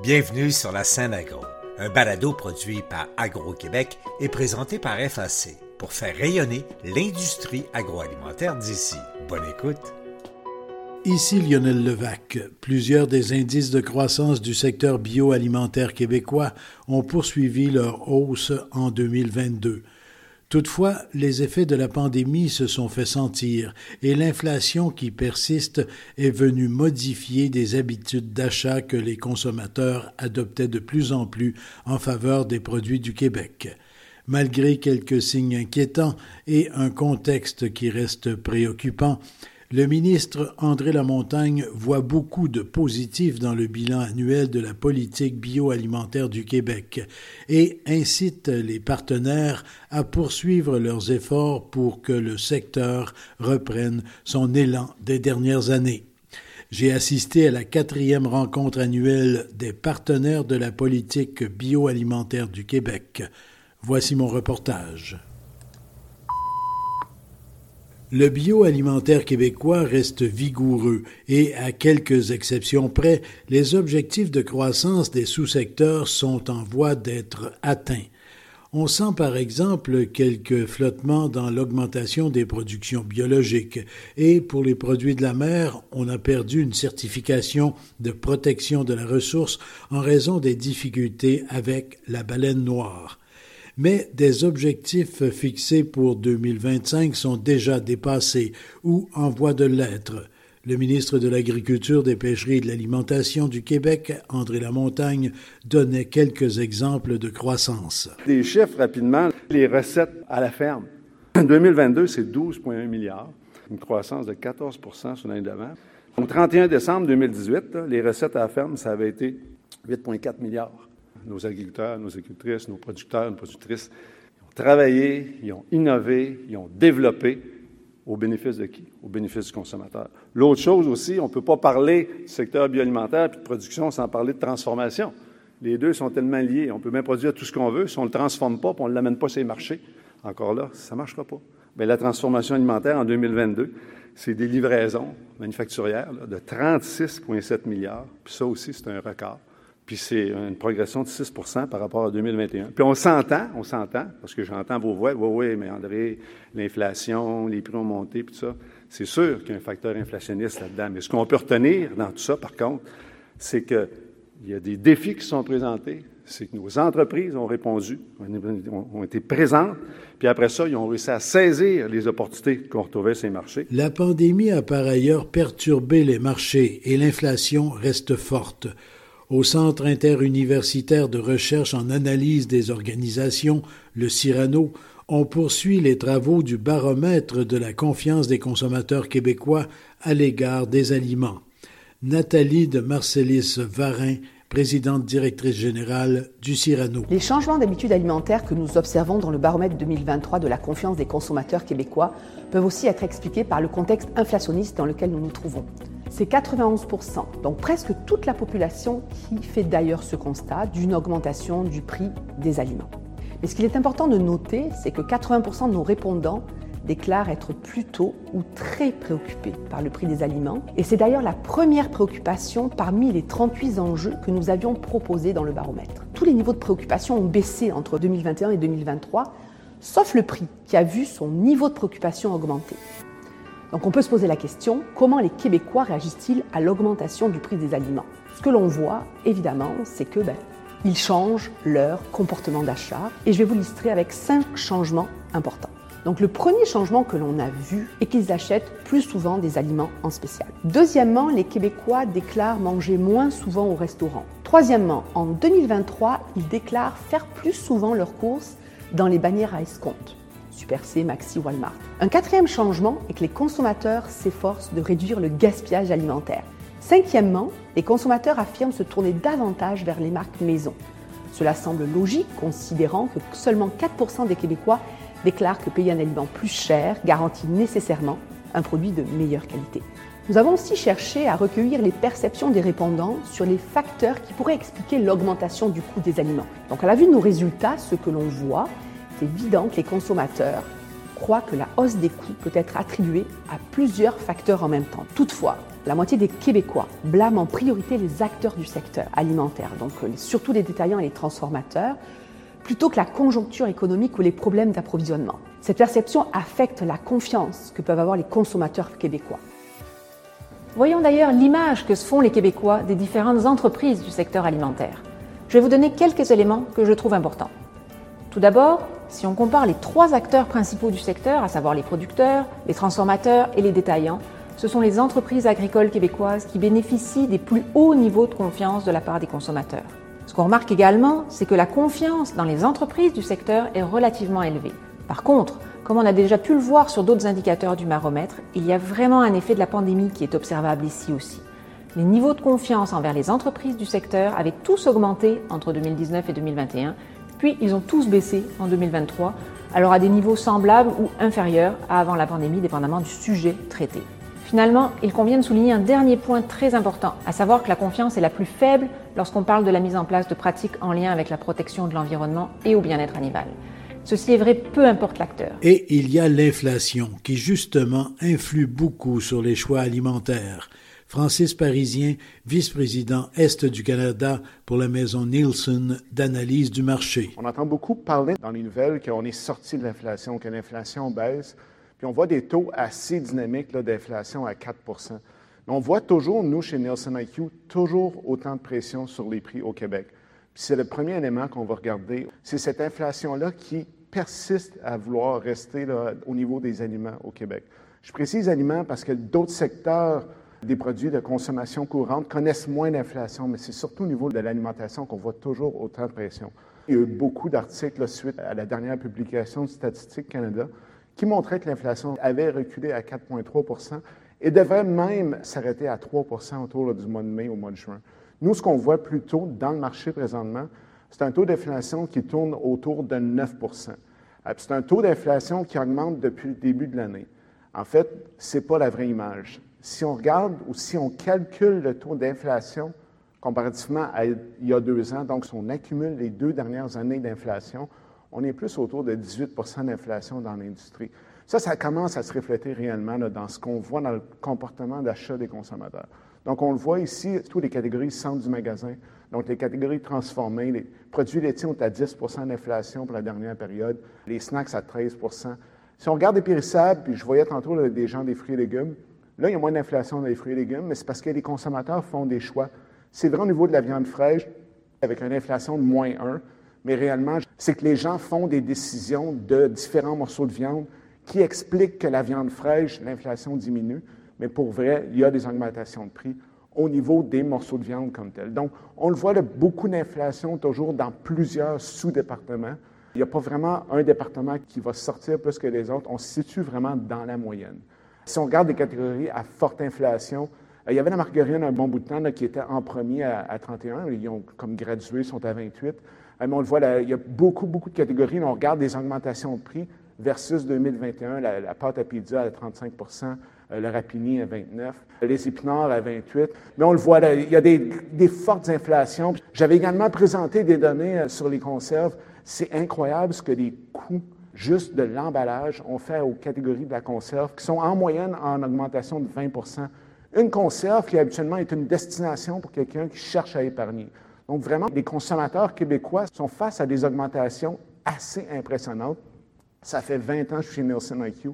Bienvenue sur la scène agro, un balado produit par Agro-Québec et présenté par FAC pour faire rayonner l'industrie agroalimentaire d'ici. Bonne écoute. Ici Lionel Levac. Plusieurs des indices de croissance du secteur bioalimentaire québécois ont poursuivi leur hausse en 2022. Toutefois, les effets de la pandémie se sont fait sentir et l'inflation qui persiste est venue modifier des habitudes d'achat que les consommateurs adoptaient de plus en plus en faveur des produits du Québec. Malgré quelques signes inquiétants et un contexte qui reste préoccupant, le ministre André Lamontagne voit beaucoup de positifs dans le bilan annuel de la politique bioalimentaire du Québec et incite les partenaires à poursuivre leurs efforts pour que le secteur reprenne son élan des dernières années. J'ai assisté à la quatrième rencontre annuelle des partenaires de la politique bioalimentaire du Québec. Voici mon reportage. Le bioalimentaire québécois reste vigoureux et, à quelques exceptions près, les objectifs de croissance des sous-secteurs sont en voie d'être atteints. On sent par exemple quelques flottements dans l'augmentation des productions biologiques et pour les produits de la mer, on a perdu une certification de protection de la ressource en raison des difficultés avec la baleine noire mais des objectifs fixés pour 2025 sont déjà dépassés ou en voie de l'être. Le ministre de l'Agriculture, des Pêcheries et de l'Alimentation du Québec, André Lamontagne, donnait quelques exemples de croissance. Des chiffres rapidement, les recettes à la ferme. En 2022, c'est 12,1 milliards, une croissance de 14 sur l'année d'avant. Au 31 décembre 2018, les recettes à la ferme, ça avait été 8,4 milliards nos agriculteurs, nos agricultrices, nos producteurs, nos productrices, ils ont travaillé, ils ont innové, ils ont développé au bénéfice de qui? Au bénéfice du consommateur. L'autre chose aussi, on ne peut pas parler du secteur bioalimentaire et de production sans parler de transformation. Les deux sont tellement liés. On peut bien produire tout ce qu'on veut. Si on ne le transforme pas, et on ne l'amène pas sur les marchés, encore là, ça ne marchera pas. Bien, la transformation alimentaire en 2022, c'est des livraisons manufacturières de 36,7 milliards. Puis ça aussi, c'est un record. Puis c'est une progression de 6% par rapport à 2021. Puis on s'entend, on s'entend, parce que j'entends vos voix, oui, oui, mais André, l'inflation, les prix ont monté, puis tout ça. C'est sûr qu'il y a un facteur inflationniste là-dedans. Mais ce qu'on peut retenir dans tout ça, par contre, c'est qu'il y a des défis qui sont présentés, c'est que nos entreprises ont répondu, ont été présentes, puis après ça, ils ont réussi à saisir les opportunités qu'on retrouvait sur marchés. La pandémie a par ailleurs perturbé les marchés et l'inflation reste forte au Centre interuniversitaire de recherche en analyse des organisations, le CIRANO, on poursuit les travaux du baromètre de la confiance des consommateurs québécois à l'égard des aliments. Nathalie de Marcellis Varin, présidente directrice générale du Cyrano. Les changements d'habitudes alimentaires que nous observons dans le baromètre 2023 de la confiance des consommateurs québécois peuvent aussi être expliqués par le contexte inflationniste dans lequel nous nous trouvons c'est 91%, donc presque toute la population qui fait d'ailleurs ce constat d'une augmentation du prix des aliments. Mais ce qu'il est important de noter, c'est que 80% de nos répondants déclarent être plutôt ou très préoccupés par le prix des aliments. Et c'est d'ailleurs la première préoccupation parmi les 38 enjeux que nous avions proposés dans le baromètre. Tous les niveaux de préoccupation ont baissé entre 2021 et 2023, sauf le prix qui a vu son niveau de préoccupation augmenter. Donc on peut se poser la question, comment les Québécois réagissent-ils à l'augmentation du prix des aliments? Ce que l'on voit, évidemment, c'est que ben, ils changent leur comportement d'achat et je vais vous l'illustrer avec cinq changements importants. Donc le premier changement que l'on a vu est qu'ils achètent plus souvent des aliments en spécial. Deuxièmement, les Québécois déclarent manger moins souvent au restaurant. Troisièmement, en 2023, ils déclarent faire plus souvent leurs courses dans les bannières à escompte. Super C, Maxi, Walmart. Un quatrième changement est que les consommateurs s'efforcent de réduire le gaspillage alimentaire. Cinquièmement, les consommateurs affirment se tourner davantage vers les marques maison. Cela semble logique considérant que seulement 4% des Québécois déclarent que payer un aliment plus cher garantit nécessairement un produit de meilleure qualité. Nous avons aussi cherché à recueillir les perceptions des répondants sur les facteurs qui pourraient expliquer l'augmentation du coût des aliments. Donc à la vue de nos résultats, ce que l'on voit, c'est évident que les consommateurs croient que la hausse des coûts peut être attribuée à plusieurs facteurs en même temps. Toutefois, la moitié des Québécois blâment en priorité les acteurs du secteur alimentaire, donc euh, surtout les détaillants et les transformateurs, plutôt que la conjoncture économique ou les problèmes d'approvisionnement. Cette perception affecte la confiance que peuvent avoir les consommateurs québécois. Voyons d'ailleurs l'image que se font les Québécois des différentes entreprises du secteur alimentaire. Je vais vous donner quelques éléments que je trouve importants. Tout d'abord, si on compare les trois acteurs principaux du secteur, à savoir les producteurs, les transformateurs et les détaillants, ce sont les entreprises agricoles québécoises qui bénéficient des plus hauts niveaux de confiance de la part des consommateurs. Ce qu'on remarque également, c'est que la confiance dans les entreprises du secteur est relativement élevée. Par contre, comme on a déjà pu le voir sur d'autres indicateurs du baromètre, il y a vraiment un effet de la pandémie qui est observable ici aussi. Les niveaux de confiance envers les entreprises du secteur avaient tous augmenté entre 2019 et 2021, puis ils ont tous baissé en 2023, alors à des niveaux semblables ou inférieurs à avant la pandémie, dépendamment du sujet traité. Finalement, il convient de souligner un dernier point très important, à savoir que la confiance est la plus faible lorsqu'on parle de la mise en place de pratiques en lien avec la protection de l'environnement et au bien-être animal. Ceci est vrai peu importe l'acteur. Et il y a l'inflation qui justement influe beaucoup sur les choix alimentaires. Francis Parisien, vice-président Est du Canada pour la maison Nielsen d'analyse du marché. On entend beaucoup parler dans les nouvelles qu'on est sorti de l'inflation, que l'inflation baisse, puis on voit des taux assez dynamiques d'inflation à 4 Mais on voit toujours, nous, chez Nielsen IQ, toujours autant de pression sur les prix au Québec. C'est le premier élément qu'on va regarder. C'est cette inflation-là qui persiste à vouloir rester au niveau des aliments au Québec. Je précise aliments parce que d'autres secteurs des produits de consommation courante connaissent moins d'inflation, mais c'est surtout au niveau de l'alimentation qu'on voit toujours autant de pression. Il y a eu beaucoup d'articles suite à la dernière publication de Statistique Canada qui montraient que l'inflation avait reculé à 4,3 et devrait même s'arrêter à 3 autour du mois de mai au mois de juin. Nous, ce qu'on voit plutôt dans le marché présentement, c'est un taux d'inflation qui tourne autour de 9 euh, C'est un taux d'inflation qui augmente depuis le début de l'année. En fait, ce n'est pas la vraie image. Si on regarde ou si on calcule le taux d'inflation comparativement à il y a deux ans, donc si on accumule les deux dernières années d'inflation, on est plus autour de 18% d'inflation dans l'industrie. Ça, ça commence à se refléter réellement dans ce qu'on voit dans le comportement d'achat des consommateurs. Donc, on le voit ici, toutes les catégories centre du magasin, donc, les catégories transformées, les produits laitiers ont à 10% d'inflation pour la dernière période, les snacks à 13% Si on regarde les périssables, puis je voyais tantôt des gens des fruits et légumes, là, il y a moins d'inflation dans les fruits et légumes, mais c'est parce que les consommateurs font des choix. C'est vrai au niveau de la viande fraîche, avec une inflation de moins 1, mais réellement, c'est que les gens font des décisions de différents morceaux de viande qui expliquent que la viande fraîche, l'inflation diminue, mais pour vrai, il y a des augmentations de prix au niveau des morceaux de viande comme tel. Donc, on le voit, beaucoup d'inflation toujours dans plusieurs sous-départements. Il n'y a pas vraiment un département qui va sortir plus que les autres. On se situe vraiment dans la moyenne. Si on regarde des catégories à forte inflation, euh, il y avait la margarine un bon bout de temps qui était en premier à, 31. Ils ont comme gradué, sont à 28. Euh, mais on le voit, il y a beaucoup, beaucoup de catégories. on regarde des augmentations de prix versus 2021, la, pâte à pizza à 35% euh, le rapini à 29, les épinards à 28. Mais on le voit, il y a des, fortes inflations. J'avais également présenté des données sur les conserves. C'est incroyable ce que les coûts juste de l'emballage ont fait aux catégories de la conserve, qui sont en moyenne en augmentation de 20% Une conserve qui habituellement est une destination pour quelqu'un qui cherche à épargner. Donc vraiment, les consommateurs québécois sont face à des augmentations assez impressionnantes. Ça fait 20 ans que je suis chez Nielsen IQ.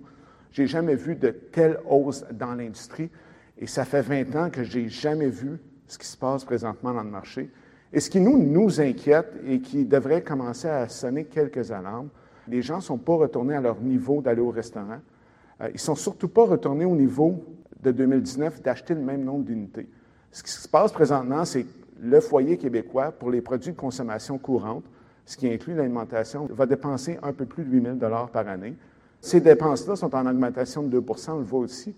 J'ai jamais vu de telle hausse dans l'industrie et ça fait 20 ans que j'ai jamais vu ce qui se passe présentement dans le marché. Et ce qui nous inquiète et qui devrait commencer à sonner quelques alarmes, les gens ne sont pas retournés à leur niveau d'aller au restaurant. Euh, ils ne sont surtout pas retournés au niveau de 2019 d'acheter le même nombre d'unités. Ce qui se passe présentement, c'est que le foyer québécois, pour les produits de consommation courante, ce qui inclut l'alimentation, va dépenser un peu plus de 8 000 par année. Ces dépenses-là sont en augmentation de 2% on le voit aussi.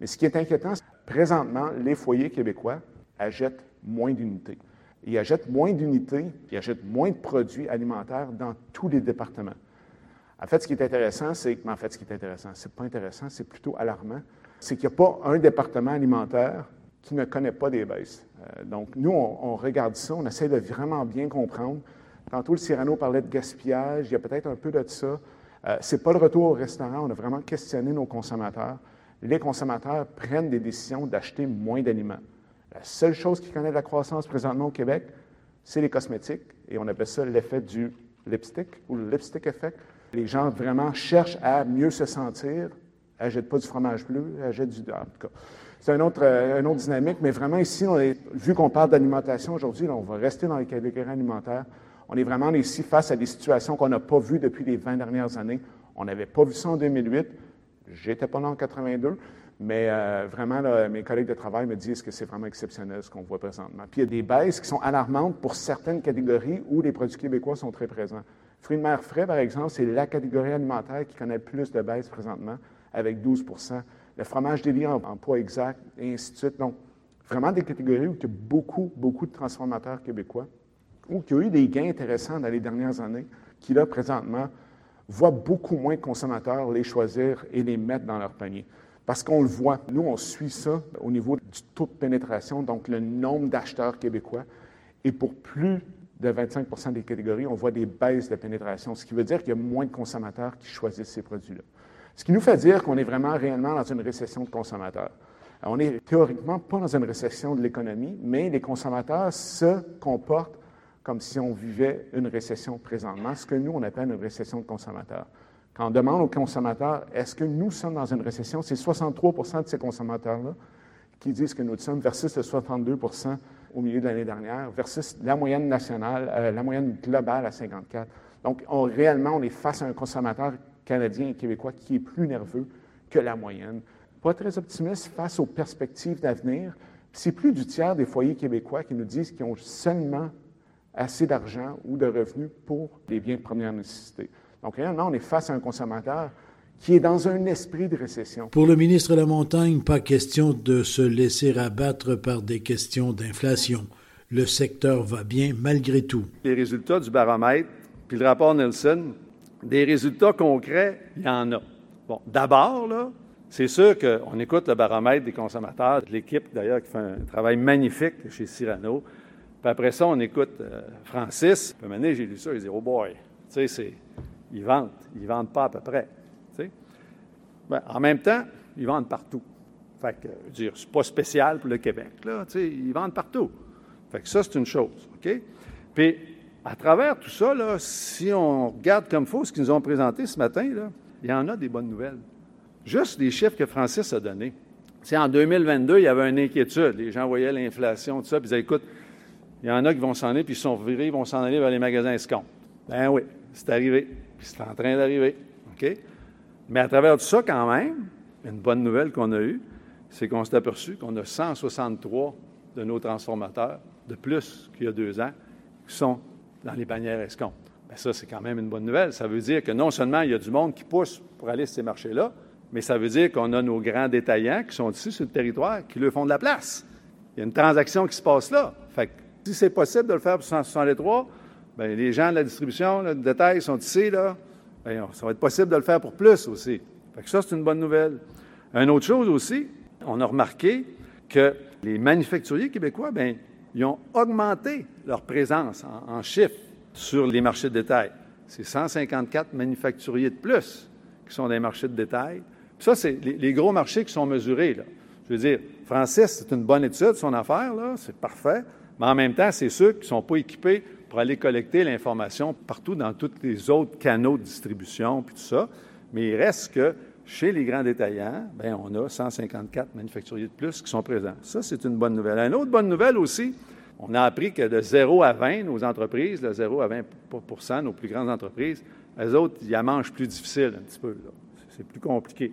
Mais ce qui est inquiétant, c'est que présentement, les foyers québécois achètent moins d'unités. Ils achètent moins d'unités, ils achètent moins de produits alimentaires dans tous les départements. En fait, ce qui est intéressant, c'est que, ce qui c'est pas intéressant, c'est plutôt alarmant, c'est qu'il n'y a pas un département alimentaire qui ne connaît pas des baisses. Euh, donc, nous, on, regarde ça, on essaie de vraiment bien comprendre. Tantôt, le Cyrano parlait de gaspillage, il y a peut-être un peu de ça. Euh, ce n'est pas le retour au restaurant. On a vraiment questionné nos consommateurs. les consommateurs prennent des décisions d'acheter moins d'aliments. La seule chose qui connaît de la croissance présentement au Québec, c'est les cosmétiques, et on appelle ça l'effet du lipstick ou le lipstick effect. Les gens vraiment cherchent à mieux se sentir, achètent pas du fromage bleu, achètent du... En tout cas, c'est autre, euh, une autre dynamique, mais vraiment ici, vu qu'on parle d'alimentation aujourd'hui, on va rester dans les catégories alimentaires. On est vraiment ici face à des situations qu'on n'a pas vues depuis les 20 dernières années. On n'avait pas vu ça en 2008. J'étais pas là en 82, mais euh, vraiment, mes collègues de travail me disent que c'est vraiment exceptionnel ce qu'on voit présentement. Puis il y a des baisses qui sont alarmantes pour certaines catégories où les produits québécois sont très présents. Fruits de mer frais, par exemple, c'est la catégorie alimentaire qui connaît le plus de baisses présentement, avec 12% Le fromage en, en poids exact, et ainsi de suite. Donc, vraiment des catégories où il y a beaucoup, beaucoup de transformateurs québécois, ou qui ont eu des gains intéressants dans les dernières années, qui là, présentement, voient beaucoup moins de consommateurs les choisir et les mettre dans leur panier. Parce qu'on le voit, nous, on suit ça au niveau du taux de pénétration, donc le nombre d'acheteurs québécois. Et pour plus de 25% des catégories, on voit des baisses de pénétration, ce qui veut dire qu'il y a moins de consommateurs qui choisissent ces produits-là. Ce qui nous fait dire qu'on est vraiment réellement dans une récession de consommateurs. on n'est théoriquement pas dans une récession de l'économie, mais les consommateurs se comportent comme si on vivait une récession présentement, ce que nous, on appelle une récession de consommateurs. Quand on demande aux consommateurs, est-ce que nous sommes dans une récession, c'est 63% de ces consommateurs-là qui disent que nous sommes versus le 62 au milieu de l'année dernière, versus la moyenne nationale, euh, la moyenne globale à 54. Donc, on, réellement, on est face à un consommateur canadien et québécois qui est plus nerveux que la moyenne. Pas très optimiste face aux perspectives d'avenir. C'est plus du tiers des foyers québécois qui nous disent qu'ils ont seulement assez d'argent ou de revenus pour les biens de première nécessité. Donc, réellement, on est face à un consommateur qui est dans un esprit de récession. Pour le ministre de la Montagne, pas question de se laisser abattre par des questions d'inflation. Le secteur va bien malgré tout. Les résultats du baromètre, puis le rapport Nelson, des résultats concrets, il y en a. Bon, d'abord, là, c'est sûr qu'on écoute le baromètre des consommateurs, l'équipe d'ailleurs qui fait un travail magnifique chez Cyrano, puis après ça, on écoute euh, Francis. Puis maintenant, j'ai lu ça, il dit Oh boy, tu sais, c'est, ils vendent. Ils vendent pas à peu près. Ben, en même temps, ils vendent partout. Fait que, dire, c'est pas spécial pour le Québec, là. Tu sais, ils vendent partout. Fait que ça, c'est une chose. OK? Puis, à travers tout ça, là, si on regarde comme faut ce qu'ils nous ont présenté ce matin, là, il y en a des bonnes nouvelles. Juste les chiffres que Francis a donnés. En 2022, il y avait une inquiétude. Les gens voyaient l'inflation, tout ça, puis ils disaient, écoute, il y en a qui vont s'en aller, puis ils sont virés, ils vont s'en aller vers les magasins escomptes. Ben oui, c'est arrivé, puis c'est en train d'arriver. OK? Mais à travers tout ça, quand même, une bonne nouvelle qu'on a eue, c'est qu'on s'est aperçu qu'on a 163 de nos transformateurs de plus qu'il y a deux ans qui sont dans les bannières escomptes. Bien, ça, c'est quand même une bonne nouvelle. Ça veut dire que non seulement il y a du monde qui pousse pour aller sur ces marchés-là, mais ça veut dire qu'on a nos grands détaillants qui sont ici sur le territoire qui leur font de la place. Il y a une transaction qui se passe là. Fait si c'est possible de le faire pour 163, bien, les gens de la distribution, le détail sont ici, là. Ça va être possible de le faire pour plus aussi. Ça, c'est une bonne nouvelle. Une autre chose aussi, on a remarqué que les manufacturiers québécois, bien, ils ont augmenté leur présence en, chiffres sur les marchés de détail. C'est 154 manufacturiers de plus qui sont les marchés de détail. ça, c'est les, gros marchés qui sont mesurés. Je veux dire, Francis, c'est une bonne étude, son affaire, là, c'est parfait. Mais en même temps, c'est ceux qui ne sont pas équipés pour aller collecter l'information partout dans tous les autres canaux de distribution, puis tout ça. Mais il reste que chez les grands détaillants, bien, on a 154 manufacturiers de plus qui sont présents. Ça, c'est une bonne nouvelle. Une autre bonne nouvelle aussi, on a appris que de 0 à 20, nos entreprises, de 0 à 20 nos plus grandes entreprises, elles autres, ils en mangent plus difficile un petit peu. C'est plus compliqué.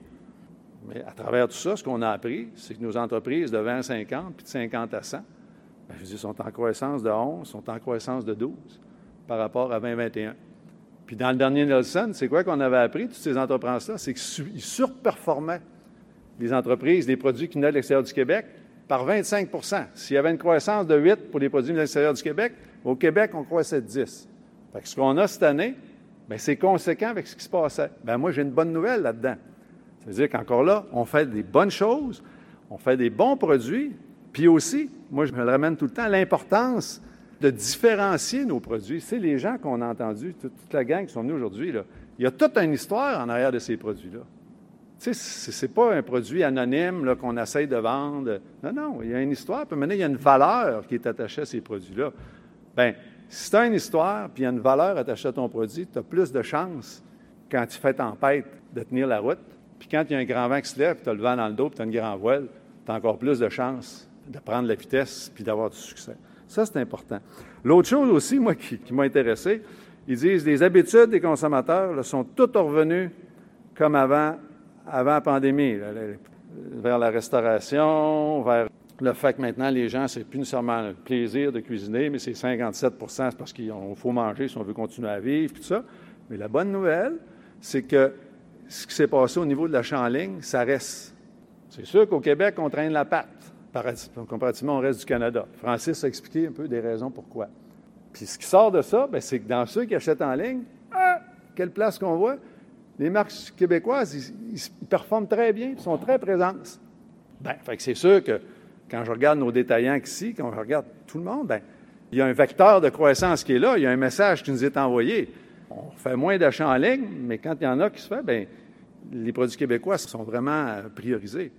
Mais à travers tout ça, ce qu'on a appris, c'est que nos entreprises de 20 à 50, puis de 50 à 100, ben, dis, sont en croissance de 11, sont en croissance de 12 par rapport à 2021. Puis dans le dernier Nelson, c'est quoi qu'on avait appris, toutes ces entreprises-là? C'est qu'ils surperformaient les entreprises, les produits qui venaient de l'extérieur du Québec par 25% S'il y avait une croissance de 8 pour les produits de l'extérieur du Québec, au Québec, on croissait de 10. Fait que ce qu'on a cette année, bien, c'est conséquent avec ce qui se passait. Bien, moi, j'ai une bonne nouvelle là-dedans. Ça veut dire qu'encore là, on fait des bonnes choses, on fait des bons produits, puis aussi, moi, je me le ramène tout le temps, l'importance de différencier nos produits. C'est les gens qu'on a entendus, toute, la gang qui sont venus aujourd'hui, il y a toute une histoire en arrière de ces produits-là. Tu sais, c'est pas un produit anonyme qu'on essaye de vendre. Non, non, il y a une histoire, puis maintenant, il y a une valeur qui est attachée à ces produits-là. Bien, si tu as une histoire, puis il y a une valeur attachée à ton produit, tu as plus de chances, quand tu fais tempête, de tenir la route. Puis quand il y a un grand vent qui se lève, tu as le vent dans le dos, puis tu as une grande voile, tu as encore plus de chances de prendre la vitesse puis d'avoir du succès. Ça, c'est important. L'autre chose aussi, moi, qui, m'a intéressé, ils disent les habitudes des consommateurs sont toutes revenues comme avant, avant la pandémie, vers la restauration, vers le fait que maintenant, les gens, c'est plus nécessairement le plaisir de cuisiner, mais c'est 57% c'est parce qu'il faut manger si on veut continuer à vivre, tout ça. Mais la bonne nouvelle, c'est que ce qui s'est passé au niveau de l'achat en ligne, ça reste. C'est sûr qu'au Québec, on traîne la patte, comparativement au reste du Canada. Francis a expliqué un peu des raisons pourquoi. Puis ce qui sort de ça, ben, c'est que dans ceux qui achètent en ligne, ah, quelle place qu'on voit, les marques québécoises, ils, performent très bien, ils sont très présentes. Bien, fait que c'est sûr que quand je regarde nos détaillants ici, quand je regarde tout le monde, bien, il y a un vecteur de croissance qui est là, il y a un message qui nous est envoyé. On fait moins d'achats en ligne, mais quand il y en a qui se fait, bien, les produits québécois sont vraiment priorisés.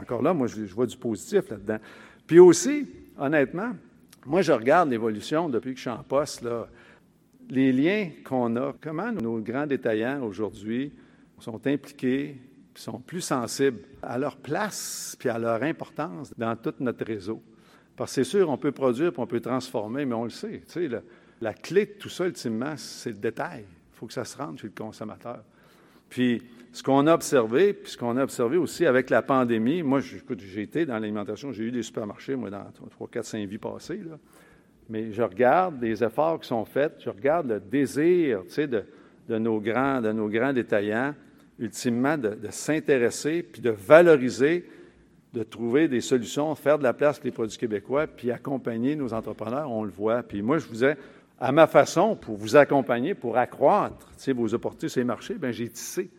Encore là, moi, je, vois du positif là-dedans. Puis aussi, honnêtement, moi, je regarde l'évolution depuis que je suis en poste, là, les liens qu'on a, comment nos grands détaillants aujourd'hui sont impliqués, sont plus sensibles à leur place puis à leur importance dans tout notre réseau. Parce que c'est sûr, on peut produire puis on peut transformer, mais on le sait. Tu sais, la clé de tout ça, ultimement, c'est le détail. Il faut que ça se rende chez le consommateur. Puis, ce qu'on a observé, puis ce qu'on a observé aussi avec la pandémie, moi, j'ai été dans l'alimentation, j'ai eu des supermarchés, moi, dans 3, 4, 5 vies passées, là. mais je regarde les efforts qui sont faits, je regarde le désir, tu sais, de, nos grands, de nos grands détaillants, ultimement, de, s'intéresser, puis de valoriser, de trouver des solutions, faire de la place pour les produits québécois, puis accompagner nos entrepreneurs, on le voit. Puis moi, je vous ai, à ma façon, pour vous accompagner, pour accroître vos opportunités sur les marchés, bien, j'ai tissé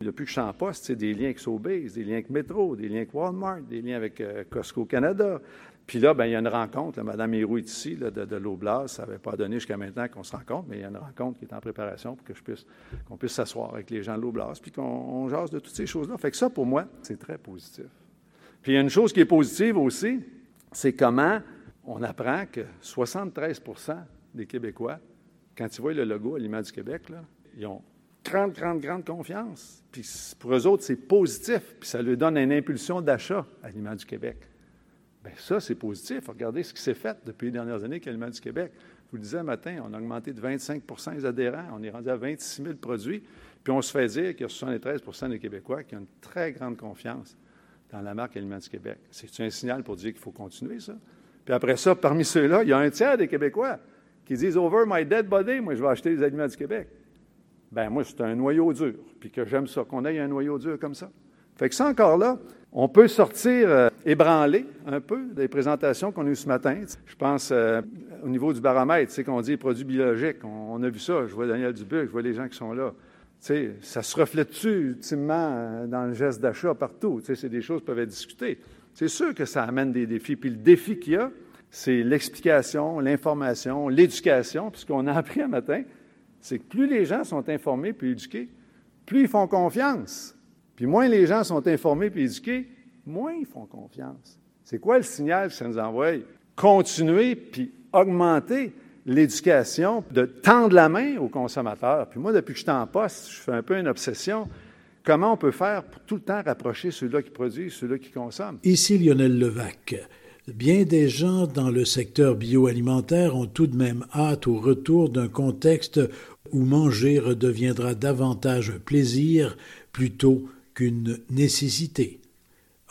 depuis que je suis en poste, des liens avec Sobeys, des liens avec Metro, des liens avec Walmart, des liens avec euh, Costco Canada. Puis là, bien, il y a une rencontre. Là, Mme Héroux est ici, de, de l'Oblast. Ça n'avait pas donné jusqu'à maintenant qu'on se rencontre, mais il y a une rencontre qui est en préparation pour que je puisse, qu'on puisse s'asseoir avec les gens de l'Oblast, puis qu'on jase de toutes ces choses-là. Fait que ça, pour moi, c'est très positif. Puis il y a une chose qui est positive aussi, c'est comment on apprend que 73 des Québécois, quand ils voient le logo Aliment du Québec, ils ont grande, grande, grande confiance. Puis pour eux autres, c'est positif, puis ça leur donne une impulsion d'achat à l'Aliment du Québec. Bien, ça, c'est positif. Regardez ce qui s'est fait depuis les dernières années avec du Québec. Je vous le disais matin, on a augmenté de 25% les adhérents, on est rendu à 26 000 produits, puis on se fait dire qu'il y a 73% des Québécois qui ont une très grande confiance dans la marque Aliment du Québec. C'est un signal pour dire qu'il faut continuer ça? Puis après ça, parmi ceux-là, il y a un tiers des Québécois qui disent Over my dead body, moi, je vais acheter les aliments du Québec ben moi, c'est un noyau dur, puis que j'aime ça, qu'on ait un noyau dur comme ça. Fait que ça, encore là, on peut sortir euh, ébranlé un peu des présentations qu'on a eues ce matin. Je pense euh, au niveau du baromètre, sais, qu'on dit produits biologiques. On, a vu ça. Je vois Daniel Dubuc, je vois les gens qui sont là. Tu sais, ça se reflète-tu ultimement euh, dans le geste d'achat partout? C'est des choses qui peuvent être discutées. C'est sûr que ça amène des défis. Puis le défi qu'il y a, c'est l'explication, l'information, l'éducation. Puis ce qu'on a appris un matin, c'est que plus les gens sont informés puis éduqués, plus ils font confiance. Puis moins les gens sont informés puis éduqués, moins ils font confiance. C'est quoi le signal que ça nous envoie? Continuer puis augmenter l'éducation, de tendre la main aux consommateurs. Puis moi, depuis que je suis en poste, je fais un peu une obsession. Comment on peut faire pour tout le temps rapprocher ceux-là qui produisent, ceux-là qui consomment? Ici Lionel Levac. Bien des gens dans le secteur bioalimentaire ont tout de même hâte au retour d'un contexte où manger redeviendra davantage un plaisir plutôt qu'une nécessité.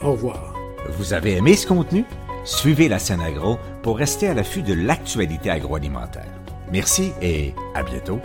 Au revoir. Vous avez aimé ce contenu? Suivez la scène agro pour rester à l'affût de l'actualité agroalimentaire. Merci et à bientôt.